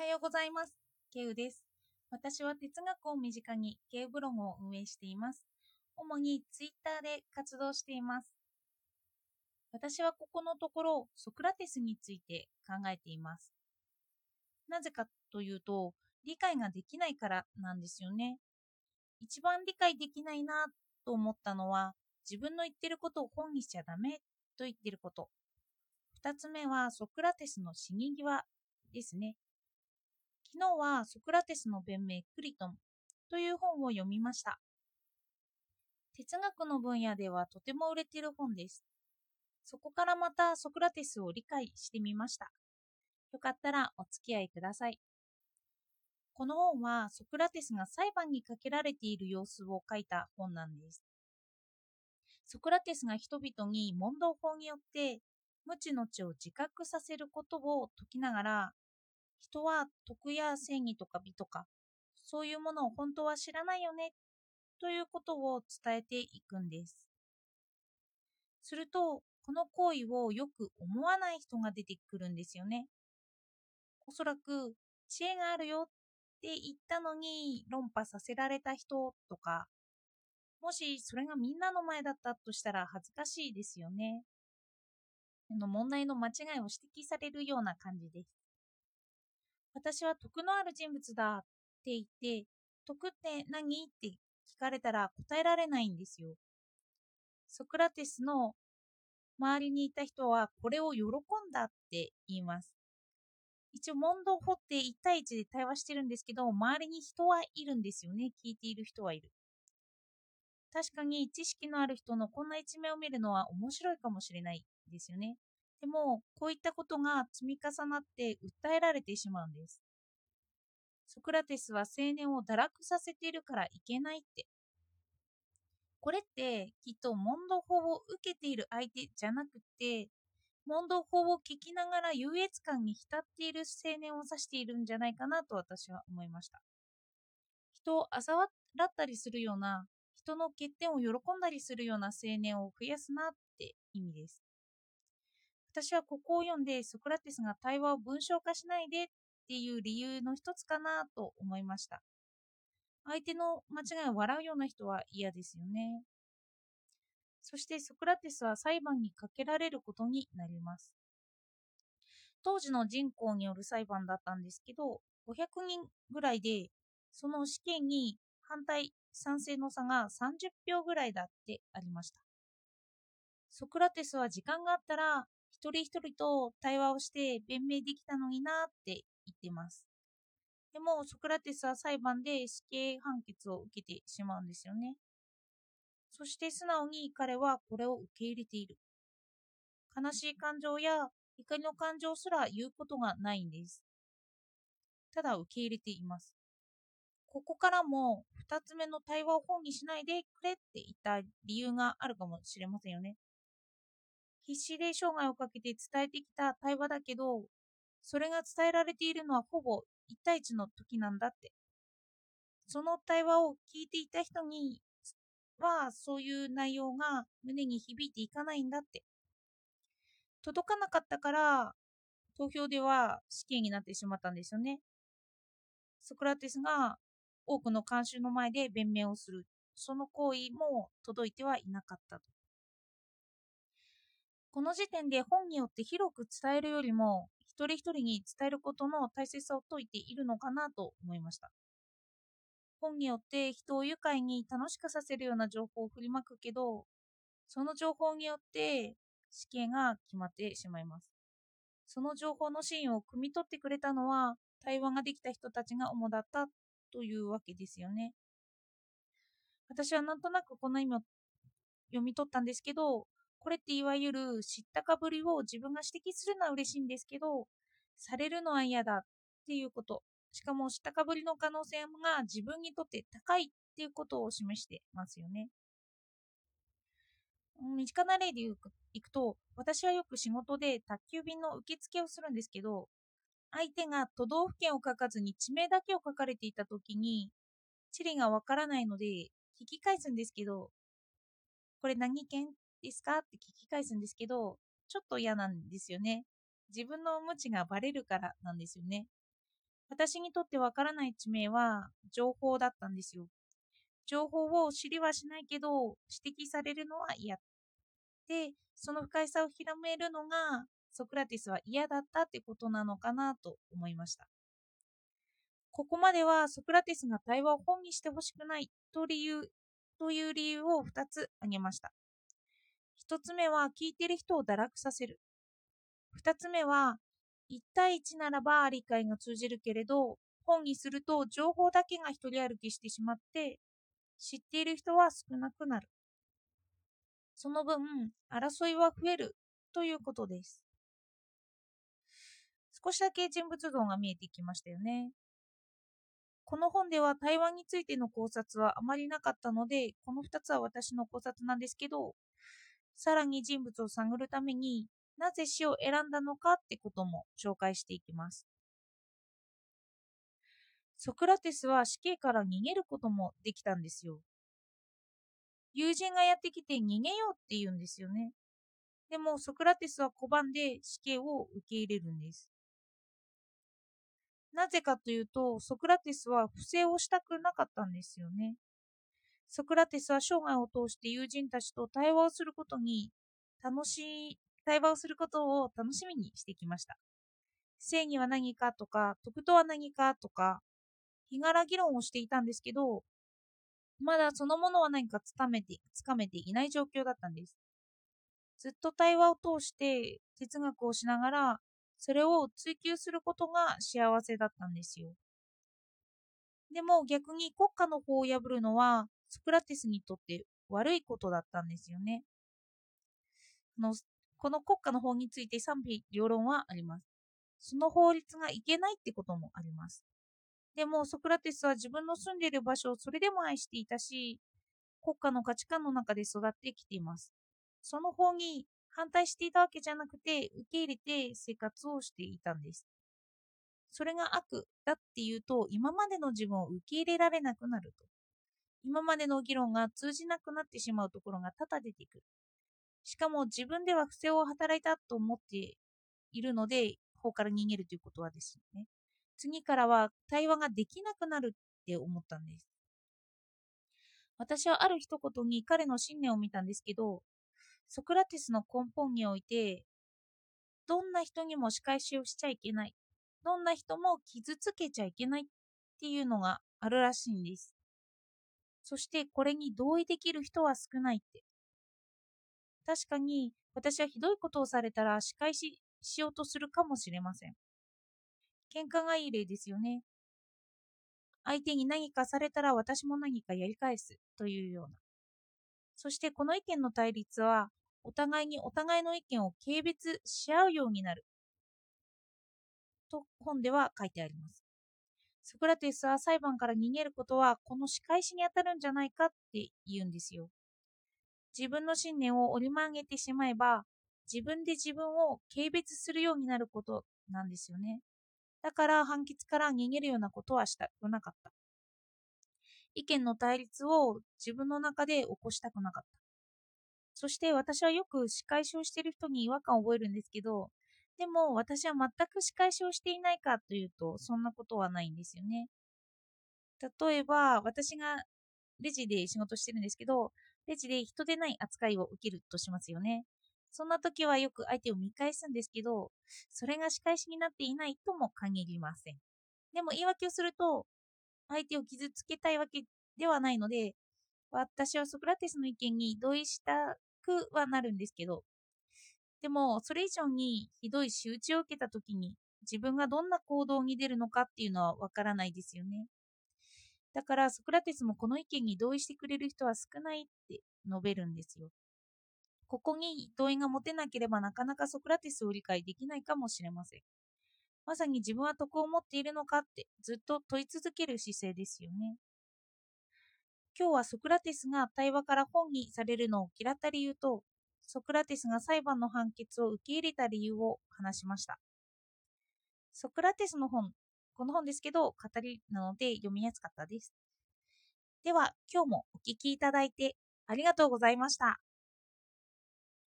はようございます。ケウです。私は哲学を身近にケウブログを運営しています。主にツイッターで活動しています。私はここのところソクラテスについて考えています。なぜかというと、理解ができないからなんですよね。一番理解できないなと思ったのは、自分の言ってることを本にしちゃダメと言ってること。二つ目はソクラテスの死に際ですね。昨日はソクラテスの弁明クリトンという本を読みました。哲学の分野ではとても売れている本です。そこからまたソクラテスを理解してみました。よかったらお付き合いください。この本はソクラテスが裁判にかけられている様子を書いた本なんです。ソクラテスが人々に問答法によって無知の知を自覚させることを説きながら人は徳や正義とか美とかそういうものを本当は知らないよねということを伝えていくんです。するとこの行為をよく思わない人が出てくるんですよね。おそらく知恵があるよって言ったのに論破させられた人とかもしそれがみんなの前だったとしたら恥ずかしいですよね。の問題の間違いを指摘されるような感じです。私は徳のある人物だって言って、徳って何？って聞かれたら答えられないんですよ。ソクラテスの周りにいた人はこれを喜んだって言います。一応問答を掘って1対1で対話してるんですけど、周りに人はいるんですよね。聞いている人はいる。確かに知識のある人のこんな一面を見るのは面白いかもしれないですよね。でも、こういったことが積み重なって訴えられてしまうんです。ソクラテスは青年を堕落させているからいけないって。これってきっと問答法を受けている相手じゃなくて、問答法を聞きながら優越感に浸っている青年を指しているんじゃないかなと私は思いました。人を嘲笑ったりするような、人の欠点を喜んだりするような青年を増やすなって意味です。私はここを読んでソクラテスが対話を文章化しないでっていう理由の一つかなと思いました。相手の間違いを笑うような人は嫌ですよね。そしてソクラテスは裁判にかけられることになります。当時の人口による裁判だったんですけど、500人ぐらいで、その試験に反対、賛成の差が30票ぐらいだってありました。ソクラテスは時間があったら、一人一人と対話をして弁明できたのになって言ってます。でも、ソクラテスは裁判で死刑判決を受けてしまうんですよね。そして素直に彼はこれを受け入れている。悲しい感情や怒りの感情すら言うことがないんです。ただ受け入れています。ここからも2つ目の対話を本にしないでくれって言った理由があるかもしれませんよね。必死で生涯をかけて伝えてきた対話だけど、それが伝えられているのはほぼ1対1の時なんだって。その対話を聞いていた人にはそういう内容が胸に響いていかないんだって。届かなかったから投票では死刑になってしまったんですよね。ソクラテスが多くの慣習の前で弁明をする。その行為も届いてはいなかったと。この時点で本によって広く伝えるよりも一人一人に伝えることの大切さを説いているのかなと思いました。本によって人を愉快に楽しくさせるような情報を振りまくけど、その情報によって死刑が決まってしまいます。その情報の真意を汲み取ってくれたのは対話ができた人たちが主だったというわけですよね。私はなんとなくこの意味を読み取ったんですけど、これっていわゆる知ったかぶりを自分が指摘するのは嬉しいんですけど、されるのは嫌だっていうこと。しかも知ったかぶりの可能性が自分にとって高いっていうことを示してますよね。身近な例でいくと、私はよく仕事で宅急便の受付をするんですけど、相手が都道府県を書かずに地名だけを書かれていたときに、地理がわからないので聞き返すんですけど、これ何県？ですか？って聞き返すんですけど、ちょっと嫌なんですよね。自分の無知がバレるからなんですよね。私にとってわからない地名は情報だったんですよ。情報を知りはしないけど指摘されるのは嫌でその不快さを広めるのがソクラテスは嫌だったってことなのかなと思いましたここまではソクラテスが対話を本にしてほしくないと理由という理由を2つ挙げました1つ目は聞いてる人を堕落させる2つ目は1対1ならば理解が通じるけれど本にすると情報だけが一人歩きしてしまって知っている人は少なくなる。その分、争いは増えるということです。少しだけ人物像が見えてきましたよね。この本では台湾についての考察はあまりなかったので、この2つは私の考察なんですけど、さらに人物を探るためになぜ死を選んだのかってことも紹介していきます。ソクラテスは死刑から逃げることもできたんですよ。友人がやってきて逃げようって言うんですよね。でもソクラテスは拒んで死刑を受け入れるんです。なぜかというと、ソクラテスは不正をしたくなかったんですよね。ソクラテスは生涯を通して友人たちと対話をすることに楽しい、対話をすることを楽しみにしてきました。正義は何かとか、徳とは何かとか、日柄議論をしていたんですけど、まだそのものは何かつかめてつかめていない状況だったんです。ずっと対話を通して哲学をしながら、それを追求することが幸せだったんですよ。でも逆に国家の法を破るのはソクラテスにとって悪いことだったんですよね。のこの国家の法について賛否両論はあります。その法律がいけないってこともあります。でもソクラテスは自分の住んでいる場所をそれでも愛していたし、国家の価値観の中で育ってきています。その方に反対していたわけじゃなくて、受け入れて生活をしていたんです。それが悪だっていうと、今までの自分を受け入れられなくなると。今までの議論が通じなくなってしまうところが多々出てくる。しかも自分では不正を働いたと思っているので、法から逃げるということはですね。次からは対話ができなくなるって思ったんです。私はある一言に彼の信念を見たんですけど、ソクラテスの根本において、どんな人にも仕返しをしちゃいけない。どんな人も傷つけちゃいけないっていうのがあるらしいんです。そしてこれに同意できる人は少ないって。確かに私はひどいことをされたら仕返ししようとするかもしれません。喧嘩がいい例ですよね。相手に何かされたら私も何かやり返すというような。そしてこの意見の対立はお互いにお互いの意見を軽蔑し合うようになる。と本では書いてあります。ソクラテスは裁判から逃げることはこの仕返しに当たるんじゃないかって言うんですよ。自分の信念を折り曲げてしまえば自分で自分を軽蔑するようになることなんですよね。だから判決から逃げるようなことはしたくなかった。意見の対立を自分の中で起こしたくなかった。そして私はよく仕返しをしている人に違和感を覚えるんですけど、でも私は全く仕返しをしていないかというと、そんなことはないんですよね。例えば、私がレジで仕事してるんですけど、レジで人でない扱いを受けるとしますよね。そんな時はよく相手を見返すんですけど、それが仕返しになっていないとも限りません。でも言い訳をすると、相手を傷つけたいわけではないので、私はソクラテスの意見に同意したくはなるんですけど、でもそれ以上にひどい仕打ちを受けた時に自分がどんな行動に出るのかっていうのはわからないですよね。だからソクラテスもこの意見に同意してくれる人は少ないって述べるんですよ。ここに同意が持てなければなかなかソクラテスを理解できないかもしれません。まさに自分は得を持っているのかってずっと問い続ける姿勢ですよね。今日はソクラテスが対話から本にされるのを嫌った理由と、ソクラテスが裁判の判決を受け入れた理由を話しました。ソクラテスの本、この本ですけど、語りなので読みやすかったです。では、今日もお聴きいただいてありがとうございました。